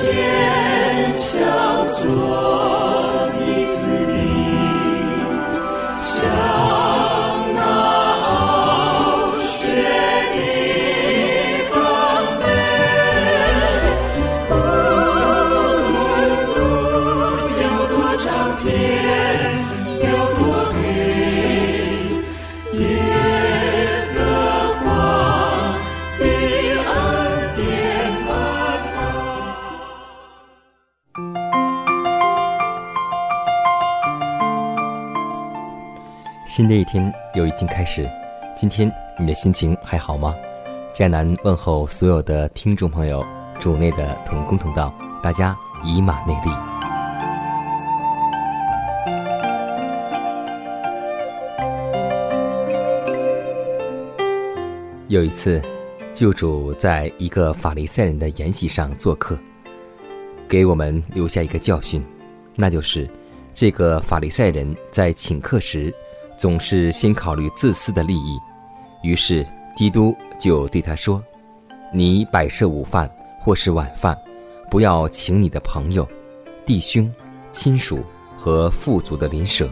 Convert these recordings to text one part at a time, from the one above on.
坚强做。新的一天又已经开始，今天你的心情还好吗？佳南问候所有的听众朋友，主内的同工同道，大家以马内利。有一次，救主在一个法利赛人的筵席上做客，给我们留下一个教训，那就是这个法利赛人在请客时。总是先考虑自私的利益，于是基督就对他说：“你摆设午饭或是晚饭，不要请你的朋友、弟兄、亲属和富足的邻舍，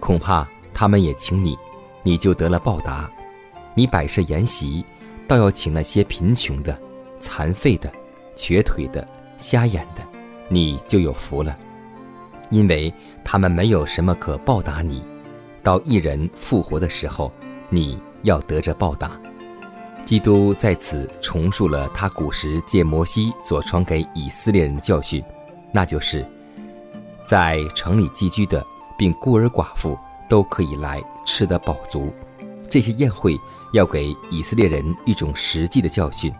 恐怕他们也请你，你就得了报答。你摆设筵席，倒要请那些贫穷的、残废的、瘸腿的、瞎眼的，你就有福了，因为他们没有什么可报答你。”到一人复活的时候，你要得着报答。基督在此重述了他古时借摩西所传给以色列人的教训，那就是在城里寄居的，并孤儿寡妇都可以来吃得饱足。这些宴会要给以色列人一种实际的教训，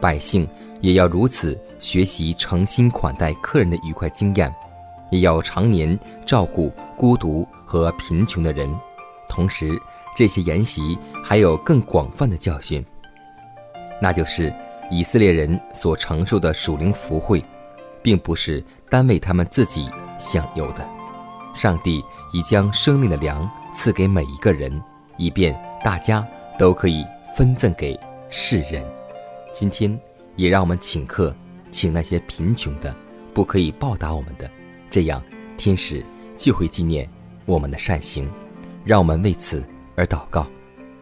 百姓也要如此学习诚心款待客人的愉快经验，也要常年照顾孤独。和贫穷的人，同时，这些筵席还有更广泛的教训，那就是以色列人所承受的属灵福惠，并不是单为他们自己享有的。上帝已将生命的粮赐给每一个人，以便大家都可以分赠给世人。今天，也让我们请客，请那些贫穷的，不可以报答我们的，这样天使就会纪念。我们的善行，让我们为此而祷告。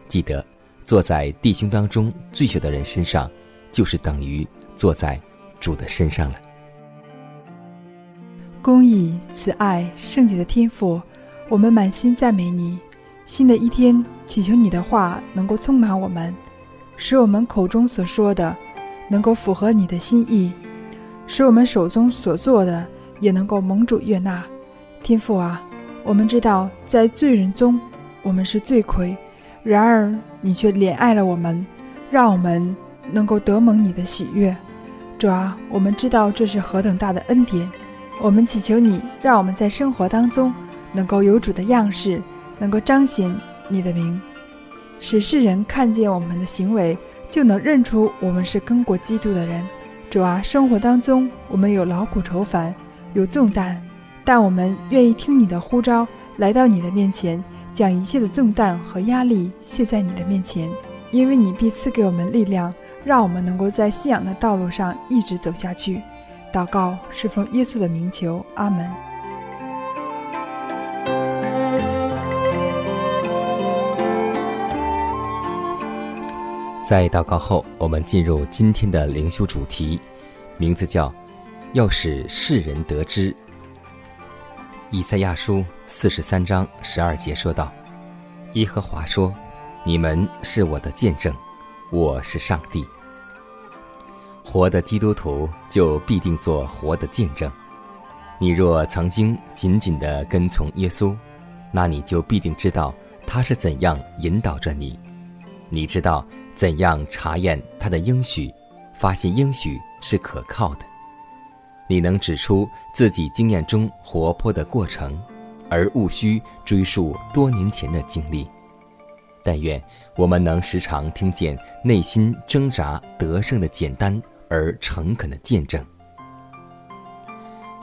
记得，坐在弟兄当中最小的人身上，就是等于坐在主的身上了。公义、慈爱、圣洁的天赋，我们满心赞美你。新的一天，祈求你的话能够充满我们，使我们口中所说的能够符合你的心意，使我们手中所做的也能够蒙主悦纳。天父啊！我们知道，在罪人中，我们是罪魁；然而，你却怜爱了我们，让我们能够得蒙你的喜悦。主啊，我们知道这是何等大的恩典。我们祈求你，让我们在生活当中能够有主的样式，能够彰显你的名，使世人看见我们的行为，就能认出我们是跟过基督的人。主啊，生活当中我们有劳苦愁烦，有重担。但我们愿意听你的呼召，来到你的面前，将一切的重担和压力卸在你的面前，因为你必赐给我们力量，让我们能够在信仰的道路上一直走下去。祷告是奉耶稣的名求，阿门。在祷告后，我们进入今天的灵修主题，名字叫“要使世人得知”。以赛亚书四十三章十二节说道：“耶和华说，你们是我的见证，我是上帝。活的基督徒就必定做活的见证。你若曾经紧紧地跟从耶稣，那你就必定知道他是怎样引导着你。你知道怎样查验他的应许，发现应许是可靠的。你能指出自己经验中活泼的过程，而无需追溯多年前的经历。但愿我们能时常听见内心挣扎得胜的简单而诚恳的见证。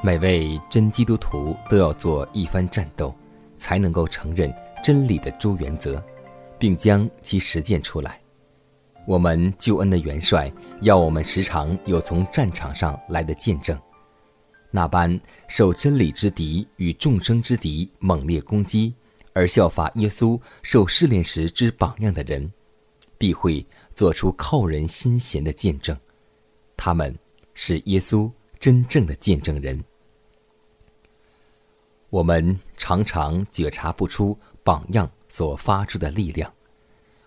每位真基督徒都要做一番战斗，才能够承认真理的诸原则，并将其实践出来。我们救恩的元帅要我们时常有从战场上来的见证。那般受真理之敌与众生之敌猛烈攻击，而效法耶稣受试炼时之榜样的人，必会做出扣人心弦的见证。他们是耶稣真正的见证人。我们常常觉察不出榜样所发出的力量。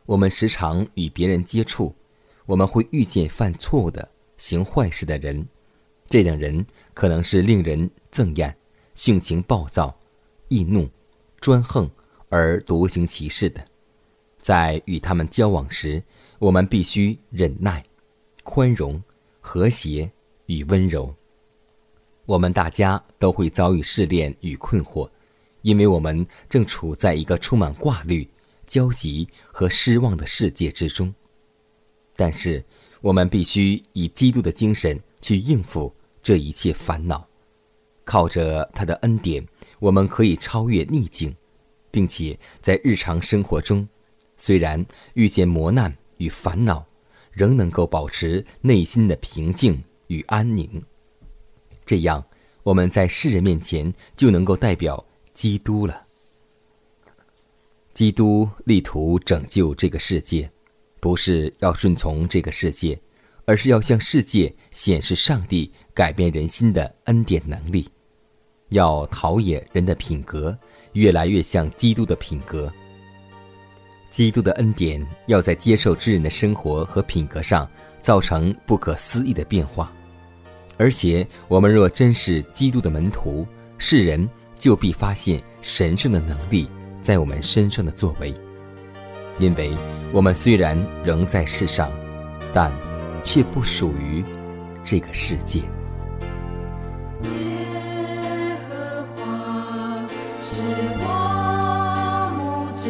我们时常与别人接触，我们会遇见犯错误的、行坏事的人。这等人可能是令人憎厌、性情暴躁、易怒、专横而独行其事的。在与他们交往时，我们必须忍耐、宽容、和谐与温柔。我们大家都会遭遇试炼与困惑，因为我们正处在一个充满挂虑、焦急和失望的世界之中。但是，我们必须以基督的精神去应付这一切烦恼。靠着他的恩典，我们可以超越逆境，并且在日常生活中，虽然遇见磨难与烦恼，仍能够保持内心的平静与安宁。这样，我们在世人面前就能够代表基督了。基督力图拯救这个世界，不是要顺从这个世界，而是要向世界显示上帝改变人心的恩典能力，要陶冶人的品格，越来越像基督的品格。基督的恩典要在接受之人的生活和品格上造成不可思议的变化。而且，我们若真是基督的门徒，世人就必发现神圣的能力在我们身上的作为。因为我们虽然仍在世上，但却不属于这个世界。耶和华是我牧者，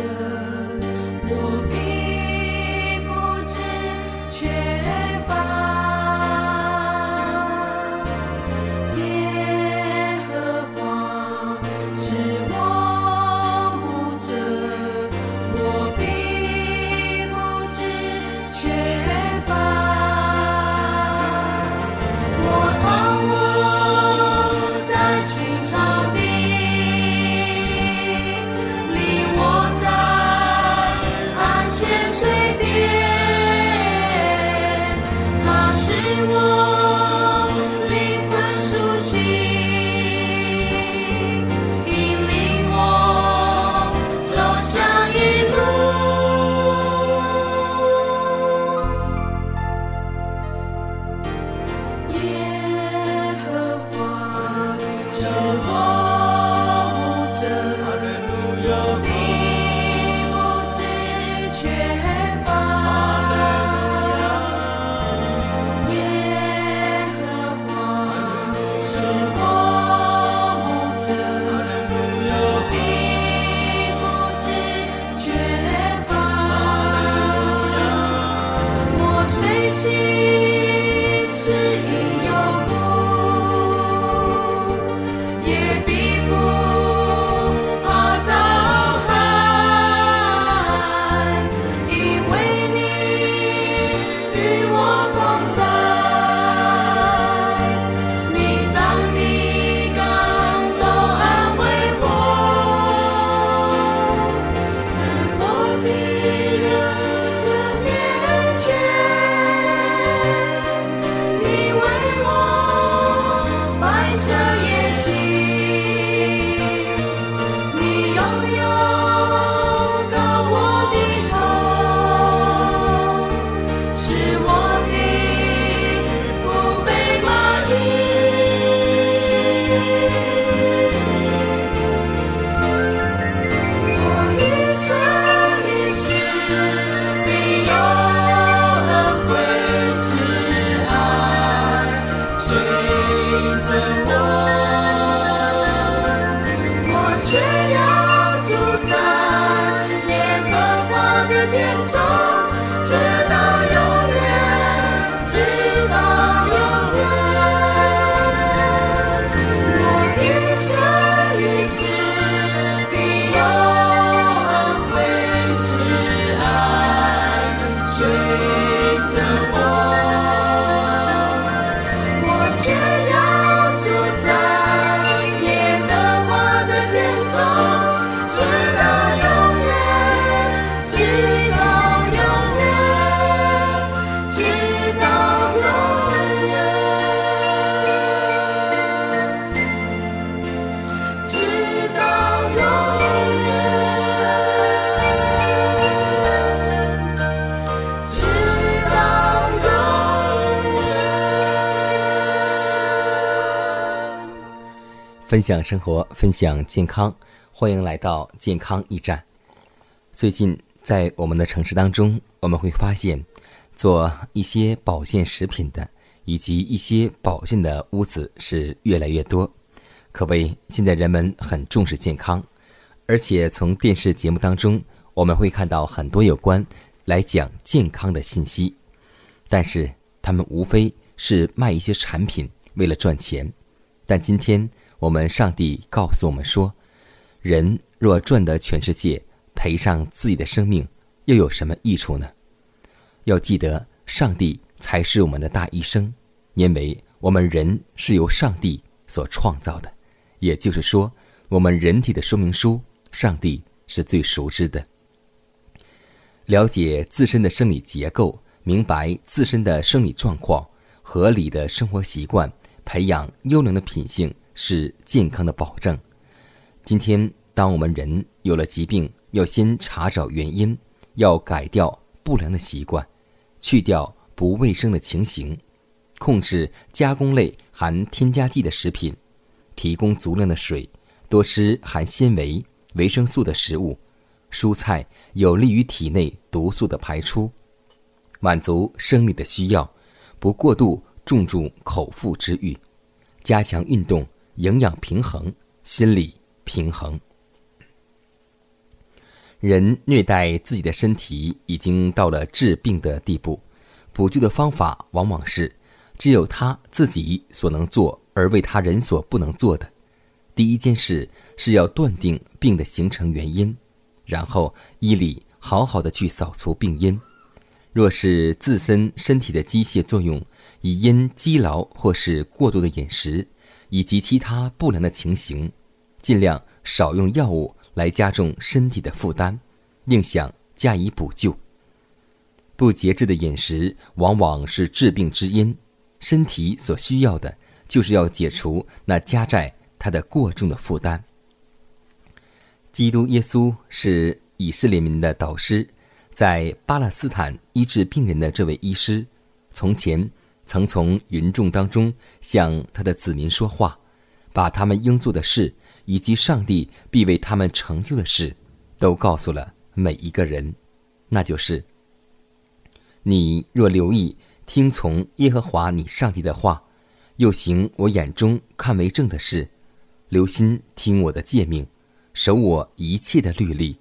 分享生活，分享健康，欢迎来到健康驿站。最近在我们的城市当中，我们会发现，做一些保健食品的以及一些保健的屋子是越来越多，可谓现在人们很重视健康，而且从电视节目当中，我们会看到很多有关来讲健康的信息，但是他们无非是卖一些产品，为了赚钱。但今天我们上帝告诉我们说，人若赚得全世界，赔上自己的生命，又有什么益处呢？要记得，上帝才是我们的大医生，因为我们人是由上帝所创造的，也就是说，我们人体的说明书，上帝是最熟知的。了解自身的生理结构，明白自身的生理状况，合理的生活习惯，培养优良的品性，是健康的保证。今天，当我们人有了疾病，要先查找原因，要改掉不良的习惯，去掉不卫生的情形，控制加工类含添加剂的食品，提供足量的水，多吃含纤维、维生素的食物，蔬菜有利于体内毒素的排出，满足生理的需要，不过度注重口腹之欲，加强运动，营养平衡，心理平衡。人虐待自己的身体已经到了治病的地步，补救的方法往往是只有他自己所能做，而为他人所不能做的。第一件事是要断定病的形成原因，然后医理好好的去扫除病因。若是自身身体的机械作用已因积劳或是过度的饮食以及其他不良的情形，尽量少用药物来加重身体的负担，应想加以补救。不节制的饮食往往是治病之因，身体所需要的就是要解除那加在他的过重的负担。基督耶稣是以色列民的导师，在巴勒斯坦医治病人的这位医师，从前曾从云众当中向他的子民说话，把他们应做的事以及上帝必为他们成就的事，都告诉了每一个人，那就是：你若留意听从耶和华你上帝的话，又行我眼中看为正的事，留心听我的诫命，守我一切的律例，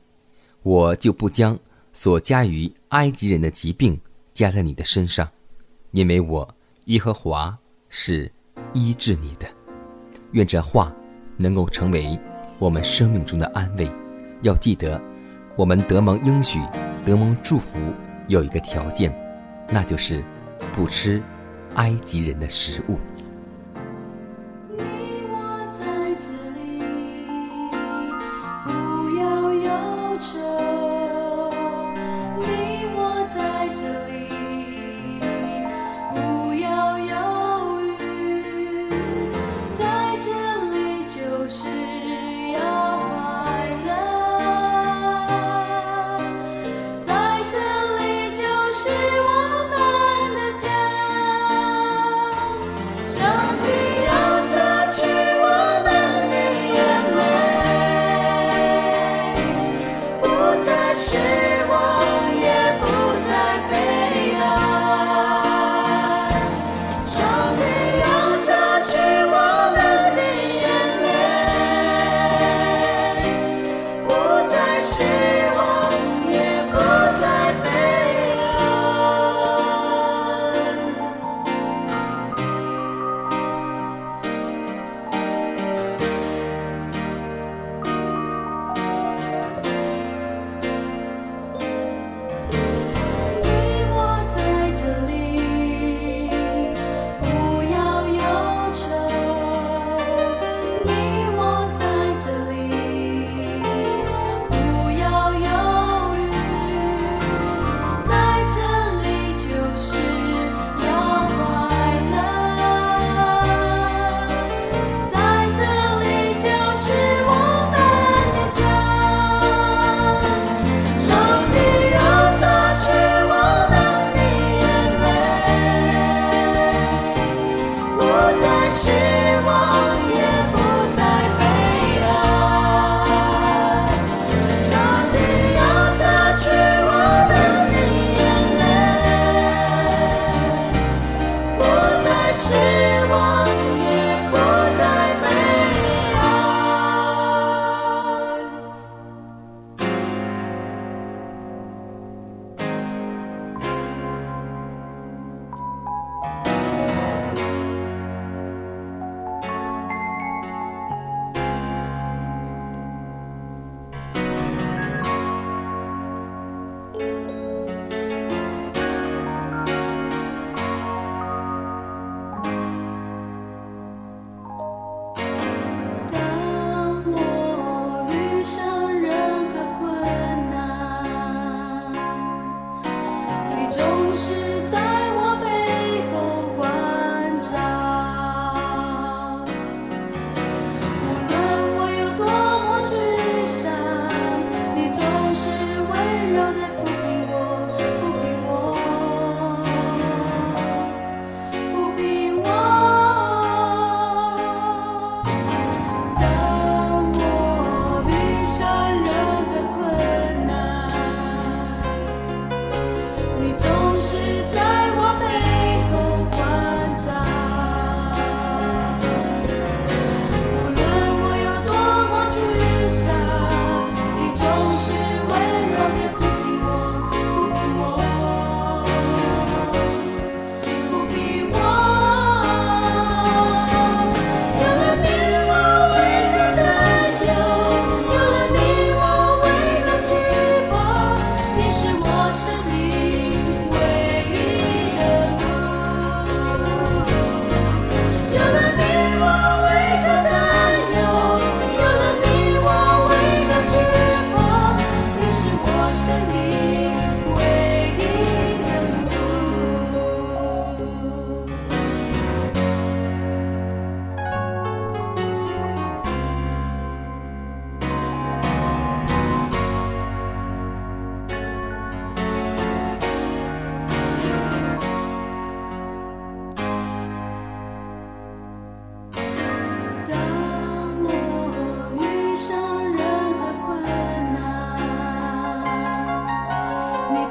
我就不将所加于埃及人的疾病加在你的身上，因为我耶和华是医治你的。愿这话能够成为我们生命中的安慰。要记得，我们得蒙应许、得蒙祝福有一个条件，那就是不吃埃及人的食物。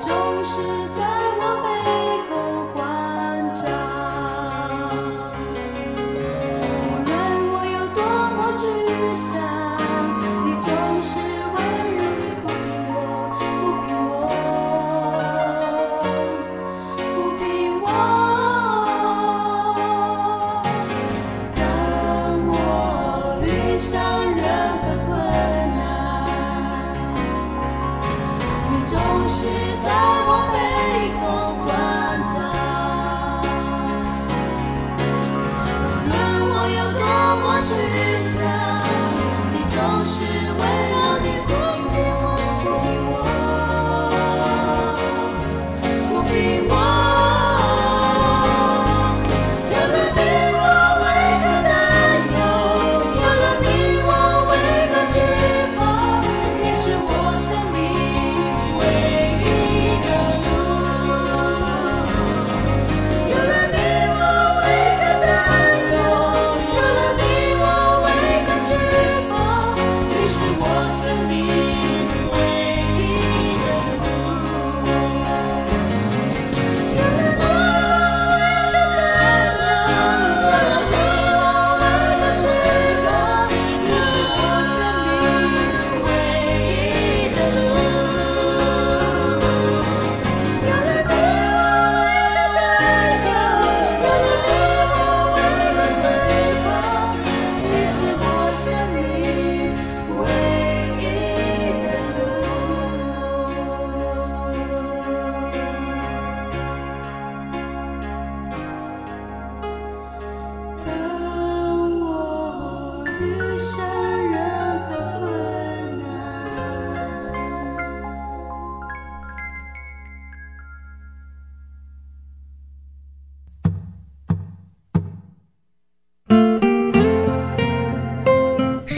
总是在我。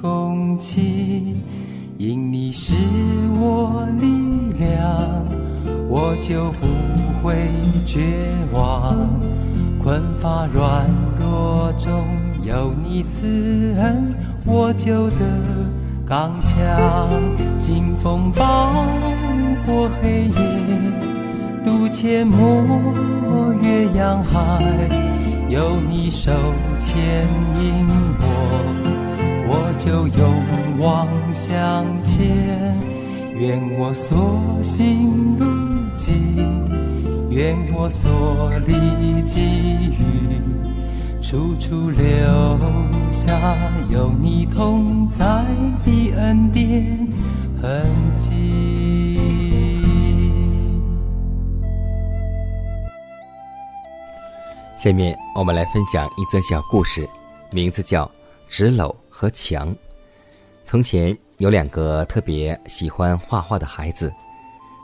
共情。因你是我力量，我就不会绝望。困乏软弱中有你慈恩，我就得刚强。经风暴过黑夜，渡阡陌月洋海，有你手牵引我，我就勇往向前。愿我所行路径，愿我所立给予，处处留下有你同在的恩典痕迹。下面我们来分享一则小故事，名字叫《纸篓和墙》。从前有两个特别喜欢画画的孩子，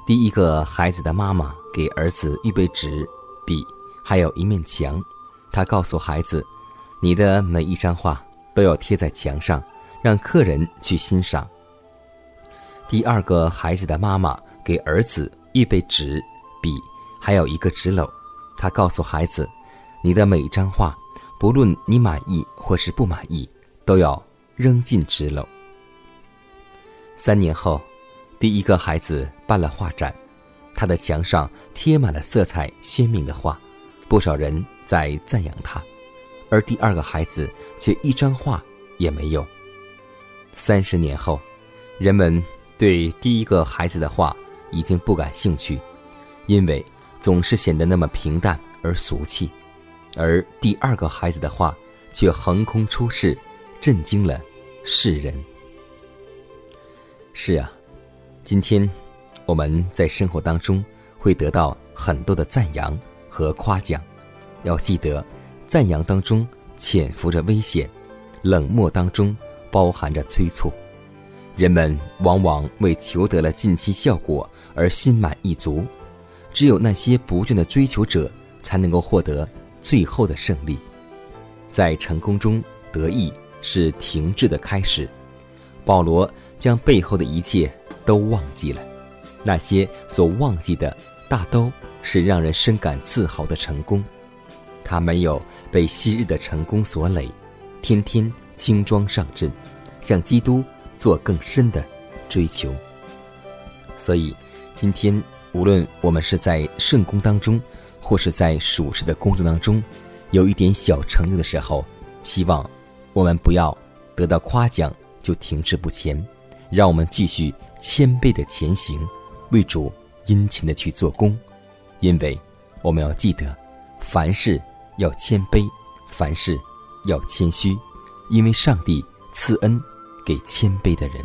第一个孩子的妈妈给儿子预备纸、笔，还有一面墙。她告诉孩子：“你的每一张画都要贴在墙上，让客人去欣赏。”第二个孩子的妈妈给儿子预备纸、笔，还有一个纸篓。他告诉孩子：“你的每一张画，不论你满意或是不满意，都要扔进纸篓。”三年后，第一个孩子办了画展，他的墙上贴满了色彩鲜明的画，不少人在赞扬他，而第二个孩子却一张画也没有。三十年后，人们对第一个孩子的画已经不感兴趣，因为总是显得那么平淡而俗气，而第二个孩子的画却横空出世，震惊了世人。是啊，今天我们在生活当中会得到很多的赞扬和夸奖，要记得，赞扬当中潜伏着危险，冷漠当中包含着催促。人们往往为求得了近期效果而心满意足，只有那些不倦的追求者才能够获得最后的胜利。在成功中得意是停滞的开始。保罗将背后的一切都忘记了，那些所忘记的，大都是让人深感自豪的成功。他没有被昔日的成功所累，天天轻装上阵，向基督做更深的追求。所以，今天无论我们是在圣功当中，或是在属世的工作当中，有一点小成就的时候，希望我们不要得到夸奖就停滞不前，让我们继续谦卑的前行，为主殷勤的去做工，因为我们要记得，凡事要谦卑，凡事要谦虚，因为上帝赐恩给谦卑的人。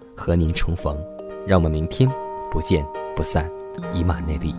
和您重逢，让我们明天不见不散，以马内利。